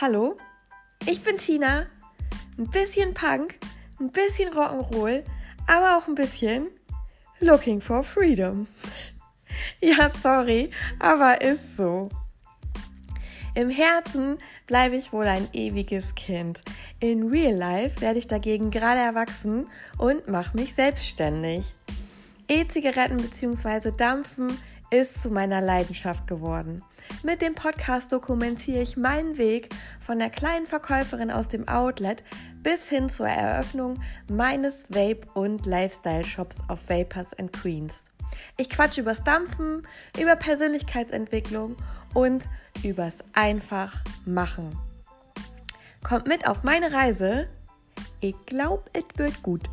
Hallo, ich bin Tina. Ein bisschen Punk, ein bisschen Rock'n'Roll, aber auch ein bisschen Looking for Freedom. Ja, sorry, aber ist so. Im Herzen bleibe ich wohl ein ewiges Kind. In Real Life werde ich dagegen gerade erwachsen und mache mich selbstständig. E-Zigaretten bzw. Dampfen ist zu meiner Leidenschaft geworden. Mit dem Podcast dokumentiere ich meinen Weg von der kleinen Verkäuferin aus dem Outlet bis hin zur Eröffnung meines Vape- und Lifestyle-Shops auf Vapors and Queens. Ich quatsche übers Dampfen, über Persönlichkeitsentwicklung und übers einfach machen. Kommt mit auf meine Reise. Ich glaube, es wird gut.